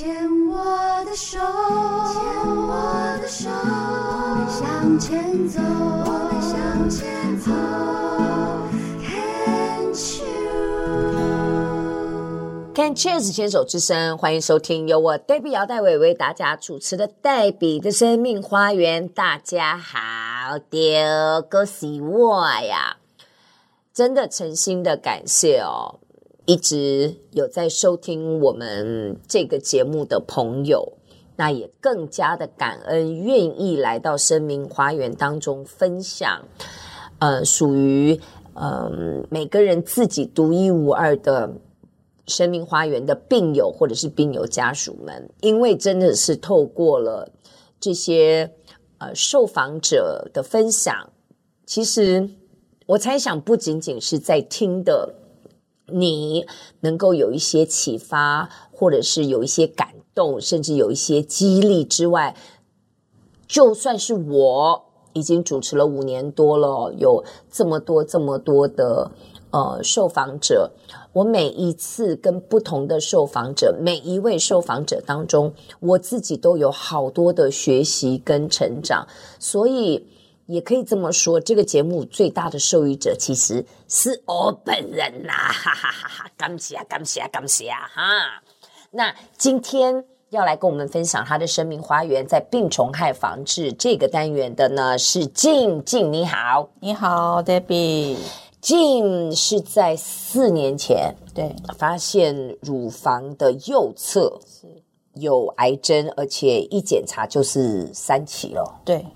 牵我的手，牵我的手，我们向前走，我们向前走。Can Cheers 牵手之声，欢迎收听由我 Debbie 姚代伟为大家主持的黛比的生命花园。大家好，丢恭喜我呀！真的诚心的感谢哦，一直有在收听我们这个节目的朋友，那也更加的感恩，愿意来到生命花园当中分享，呃，属于嗯、每个人自己独一无二的。生命花园的病友或者是病友家属们，因为真的是透过了这些呃受访者的分享，其实我猜想不仅仅是在听的你能够有一些启发，或者是有一些感动，甚至有一些激励之外，就算是我已经主持了五年多了，有这么多这么多的呃受访者。我每一次跟不同的受访者，每一位受访者当中，我自己都有好多的学习跟成长，所以也可以这么说，这个节目最大的受益者其实是我本人呐！哈哈哈哈！感谢啊，感谢啊，感谢啊！哈，那今天要来跟我们分享他的生命花园在病虫害防治这个单元的呢，是静静，你好，你好，Debbie。静是在四年前对发现乳房的右侧是有癌症，而且一检查就是三期了。对，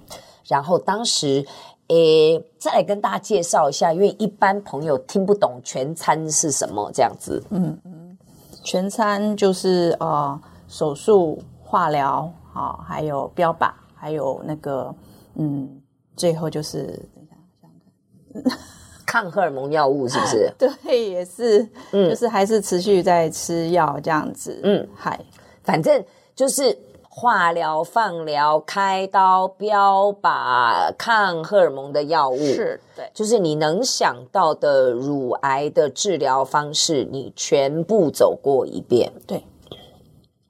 然后当时诶，再来跟大家介绍一下，因为一般朋友听不懂全餐是什么这样子。嗯嗯，全餐就是呃手术、化疗啊、哦，还有标靶，还有那个嗯，最后就是等一下想想看。抗荷尔蒙药物是不是？对，也是，嗯，就是还是持续在吃药这样子，嗯，嗨，反正就是化疗、放疗、开刀、标靶、抗荷尔蒙的药物，是对，就是你能想到的乳癌的治疗方式，你全部走过一遍。对，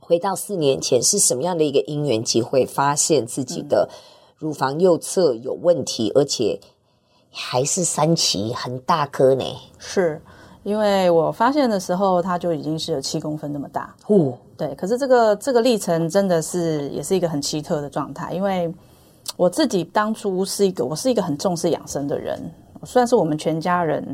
回到四年前，是什么样的一个因缘机会，发现自己的乳房右侧有问题，而且。还是三期很大颗呢，是因为我发现的时候，它就已经是有七公分那么大。哦，对，可是这个这个历程真的是也是一个很奇特的状态，因为我自己当初是一个我是一个很重视养生的人，虽然是我们全家人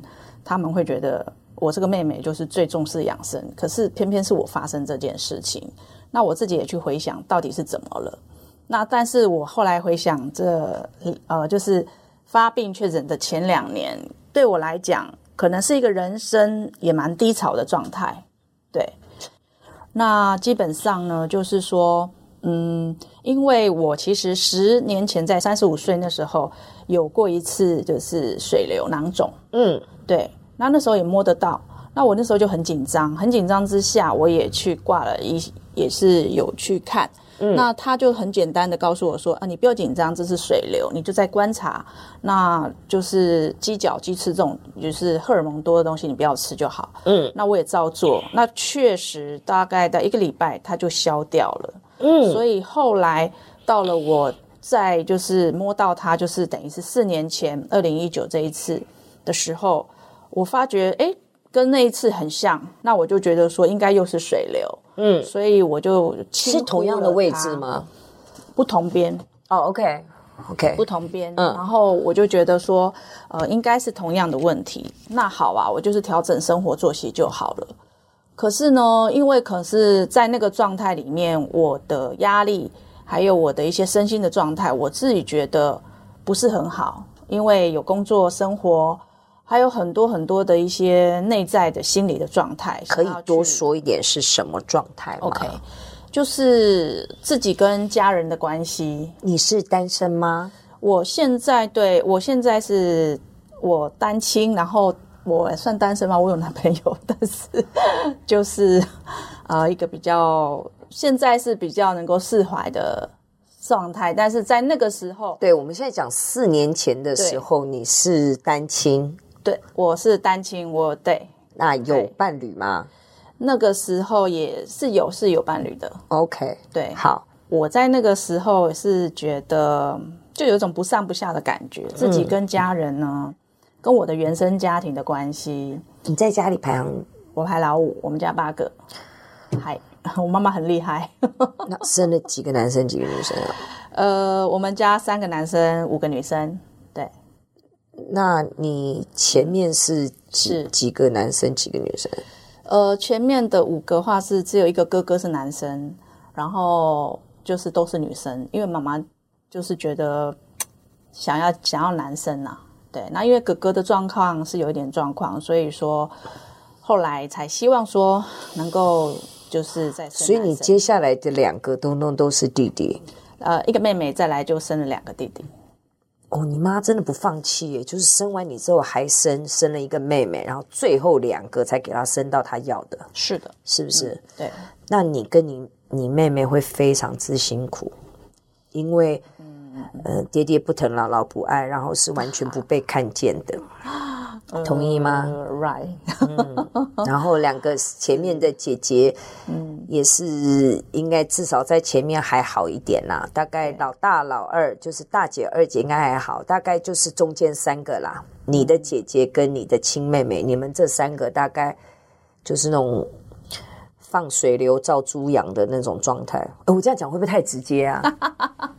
他们会觉得我这个妹妹就是最重视养生，可是偏偏是我发生这件事情，那我自己也去回想到底是怎么了。那但是我后来回想这呃就是。发病确诊的前两年，对我来讲，可能是一个人生也蛮低潮的状态。对，那基本上呢，就是说，嗯，因为我其实十年前在三十五岁那时候有过一次，就是水流囊肿。嗯，对，那那时候也摸得到，那我那时候就很紧张，很紧张之下，我也去挂了一，也是有去看。嗯、那他就很简单的告诉我说啊，你不要紧张，这是水流，你就在观察，那就是鸡脚、鸡翅这种就是荷尔蒙多的东西，你不要吃就好。嗯，那我也照做，那确实大概在一个礼拜，它就消掉了。嗯，所以后来到了我在就是摸到它，就是等于是四年前二零一九这一次的时候，我发觉哎。诶跟那一次很像，那我就觉得说应该又是水流，嗯，所以我就是同样的位置吗？不同边哦，OK，OK. 不同边，嗯，然后我就觉得说，呃，应该是同样的问题。那好啊，我就是调整生活作息就好了。可是呢，因为可是在那个状态里面，我的压力还有我的一些身心的状态，我自己觉得不是很好，因为有工作生活。还有很多很多的一些内在的心理的状态，可以多说一点是什么状态吗？OK，就是自己跟家人的关系。你是单身吗？我现在对，我现在是我单亲，然后我算单身吗？我有男朋友，但是就是啊、呃，一个比较现在是比较能够释怀的状态，但是在那个时候，对，我们现在讲四年前的时候，你是单亲。对，我是单亲，我对。那有伴侣吗？那个时候也是有是有伴侣的。OK，对，好，我在那个时候是觉得就有一种不上不下的感觉，自己跟家人呢，嗯、跟我的原生家庭的关系。你在家里排行，我排老五，我们家八个，嗨，我妈妈很厉害。那生了几个男生，几个女生啊？呃，我们家三个男生，五个女生。对，那你前面是几是几个男生，几个女生？呃，前面的五个话是只有一个哥哥是男生，然后就是都是女生，因为妈妈就是觉得想要想要男生呐、啊，对，那因为哥哥的状况是有一点状况，所以说后来才希望说能够就是在，所以你接下来的两个东东都是弟弟，呃，一个妹妹，再来就生了两个弟弟。哦，你妈真的不放弃耶！就是生完你之后还生，生了一个妹妹，然后最后两个才给她生到她要的。是的，是不是？嗯、对。那你跟你你妹妹会非常之辛苦，因为，嗯、呃，爹爹不疼，姥姥不爱，然后是完全不被看见的。同意吗？Right，嗯，然后两个前面的姐姐，嗯，也是应该至少在前面还好一点啦。大概老大、老二就是大姐、二姐应该还好，大概就是中间三个啦。你的姐姐跟你的亲妹妹，你们这三个大概就是那种放水流照猪养的那种状态。哦，我这样讲会不会太直接啊？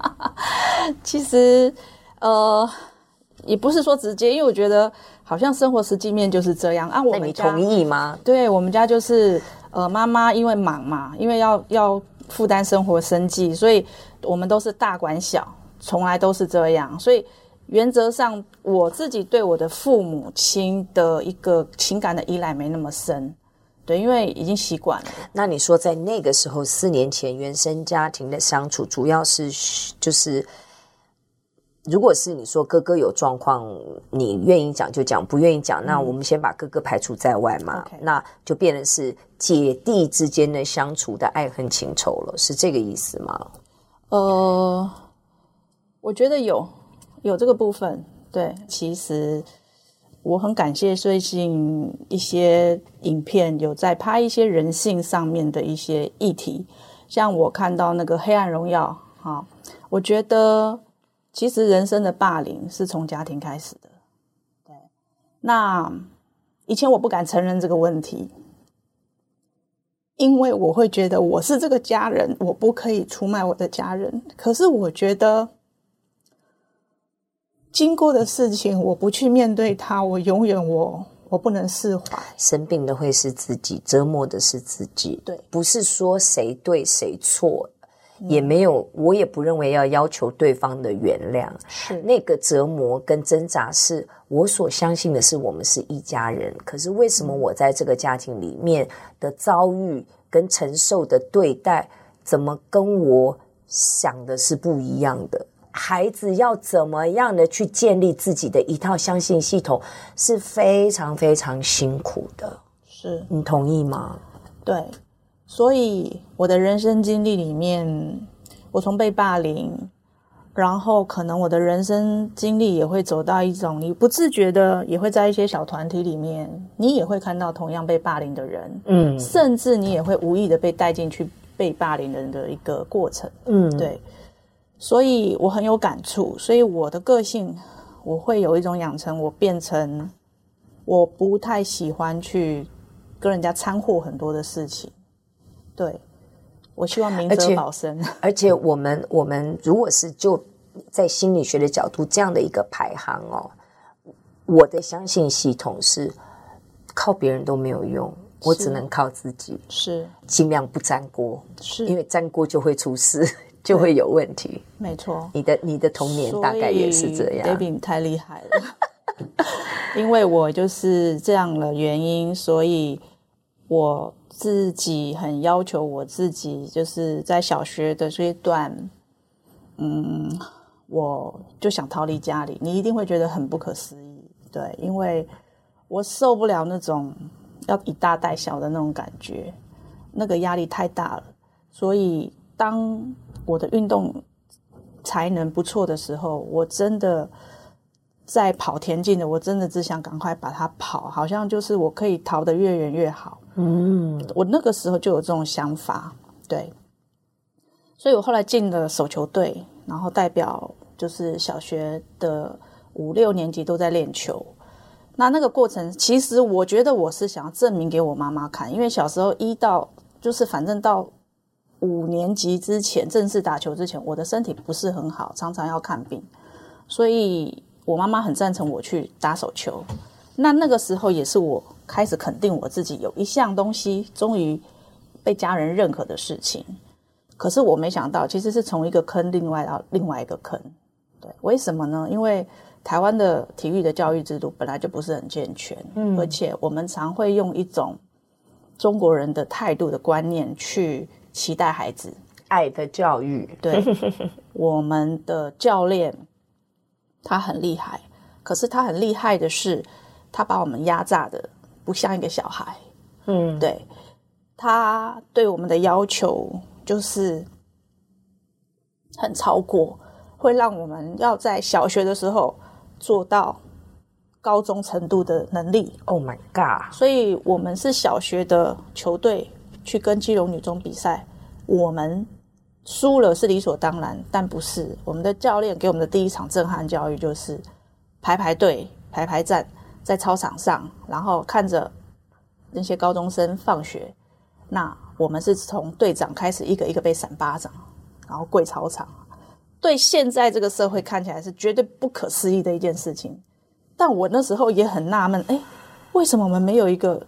其实，呃，也不是说直接，因为我觉得。好像生活实际面就是这样啊，我们同意吗？对，我们家就是呃，妈妈因为忙嘛，因为要要负担生活生计，所以我们都是大管小，从来都是这样。所以原则上，我自己对我的父母亲的一个情感的依赖没那么深，对，因为已经习惯了。那你说在那个时候，四年前原生家庭的相处，主要是就是。如果是你说哥哥有状况，你愿意讲就讲，不愿意讲，那我们先把哥哥排除在外嘛。嗯、那就变成是姐弟之间的相处的爱恨情仇了，是这个意思吗？呃，我觉得有有这个部分。对，其实我很感谢最近一些影片有在拍一些人性上面的一些议题，像我看到那个《黑暗荣耀》哈，我觉得。其实人生的霸凌是从家庭开始的，对。那以前我不敢承认这个问题，因为我会觉得我是这个家人，我不可以出卖我的家人。可是我觉得，经过的事情，我不去面对它，我永远我我不能释怀。生病的会是自己，折磨的是自己，对，不是说谁对谁错。也没有，我也不认为要要求对方的原谅。是那个折磨跟挣扎，是我所相信的，是我们是一家人。可是为什么我在这个家庭里面的遭遇跟承受的对待，怎么跟我想的是不一样的？孩子要怎么样的去建立自己的一套相信系统，是非常非常辛苦的。是你同意吗？对。所以我的人生经历里面，我从被霸凌，然后可能我的人生经历也会走到一种你不自觉的，也会在一些小团体里面，你也会看到同样被霸凌的人，嗯，甚至你也会无意的被带进去被霸凌人的一个过程，嗯，对。所以我很有感触，所以我的个性我会有一种养成，我变成我不太喜欢去跟人家掺和很多的事情。对，我希望明哲保身。而且，我们我们如果是就在心理学的角度这样的一个排行哦，我的相信系统是靠别人都没有用，我只能靠自己，是尽量不沾锅，是因为沾锅就会出事，就会有问题。没错，你的你的童年大概也是这样。Debbie 你太厉害了，因为我就是这样的原因，所以我。自己很要求我自己，就是在小学的这一段，嗯，我就想逃离家里。你一定会觉得很不可思议，对，因为我受不了那种要以大带小的那种感觉，那个压力太大了。所以，当我的运动才能不错的时候，我真的在跑田径的，我真的只想赶快把它跑，好像就是我可以逃得越远越好。嗯，我那个时候就有这种想法，对。所以我后来进了手球队，然后代表就是小学的五六年级都在练球。那那个过程，其实我觉得我是想要证明给我妈妈看，因为小时候一到就是反正到五年级之前正式打球之前，我的身体不是很好，常常要看病，所以我妈妈很赞成我去打手球。那那个时候也是我开始肯定我自己有一项东西终于被家人认可的事情。可是我没想到，其实是从一个坑另外到另外一个坑。对，为什么呢？因为台湾的体育的教育制度本来就不是很健全，嗯，而且我们常会用一种中国人的态度的观念去期待孩子爱的教育。对，我们的教练他很厉害，可是他很厉害的是，他把我们压榨的不像一个小孩。嗯，对，他对我们的要求就是很超过，会让我们要在小学的时候。做到高中程度的能力，Oh my God！所以我们是小学的球队去跟基隆女中比赛，我们输了是理所当然，但不是我们的教练给我们的第一场震撼教育就是排排队、排排站在操场上，然后看着那些高中生放学，那我们是从队长开始一个一个被闪巴掌，然后跪操场。对现在这个社会看起来是绝对不可思议的一件事情，但我那时候也很纳闷，哎，为什么我们没有一个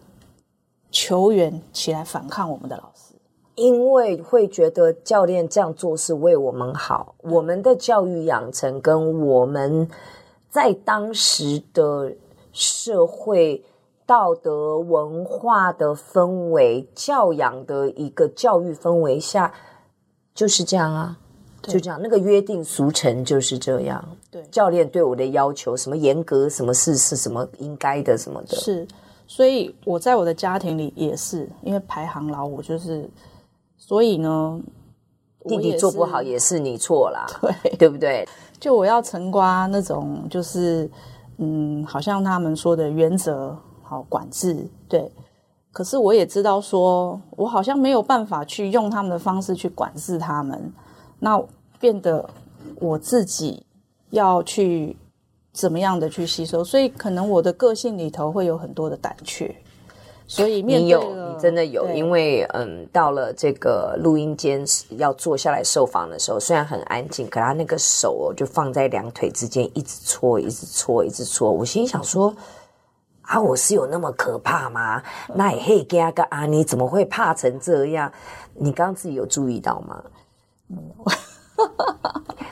球员起来反抗我们的老师？因为会觉得教练这样做是为我们好，我们的教育养成跟我们在当时的社会道德文化的氛围、教养的一个教育氛围下，就是这样啊。就这样，那个约定俗成就是这样。对，教练对我的要求，什么严格，什么事是什么应该的，什么的。是，所以我在我的家庭里也是，因为排行老五，就是，所以呢，弟弟做不好也是你错啦，对，对不对？就我要承瓜那种，就是嗯，好像他们说的原则，好管制，对。可是我也知道说，我好像没有办法去用他们的方式去管制他们。那变得我自己要去怎么样的去吸收，所以可能我的个性里头会有很多的胆怯，所以面对你有，你真的有，因为嗯，到了这个录音间要坐下来受访的时候，虽然很安静，可他那个手哦就放在两腿之间，一直搓，一直搓，一直搓。我心想说啊，我是有那么可怕吗？那也嘿，给阿个啊，你怎么会怕成这样？你刚刚自己有注意到吗？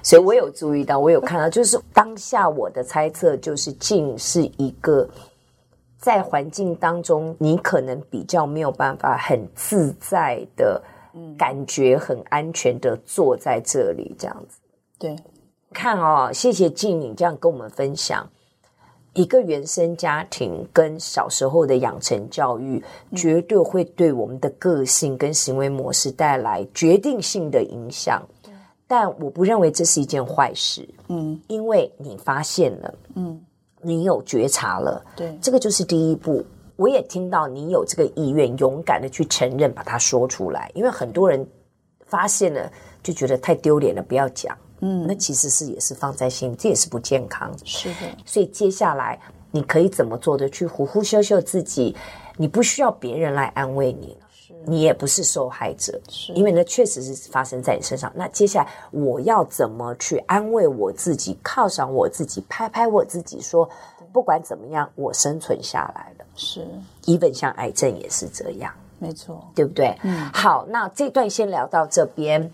所以我有注意到，我有看到，就是当下我的猜测就是，静是一个在环境当中，你可能比较没有办法很自在的感觉，很安全的坐在这里这样子。对，看哦，谢谢静，你这样跟我们分享。一个原生家庭跟小时候的养成教育，绝对会对我们的个性跟行为模式带来决定性的影响。但我不认为这是一件坏事。嗯，因为你发现了，嗯，你有觉察了，对，这个就是第一步。我也听到你有这个意愿，勇敢的去承认，把它说出来。因为很多人发现了，就觉得太丢脸了，不要讲。嗯，那其实是也是放在心里，这也是不健康。是的，所以接下来你可以怎么做的？去呼呼秀秀自己，你不需要别人来安慰你了，是你也不是受害者，是因为那确实是发生在你身上。那接下来我要怎么去安慰我自己，犒赏我自己，拍拍我自己，说不管怎么样，我生存下来了。是，even 像癌症也是这样，没错，对不对？嗯，好，那这段先聊到这边。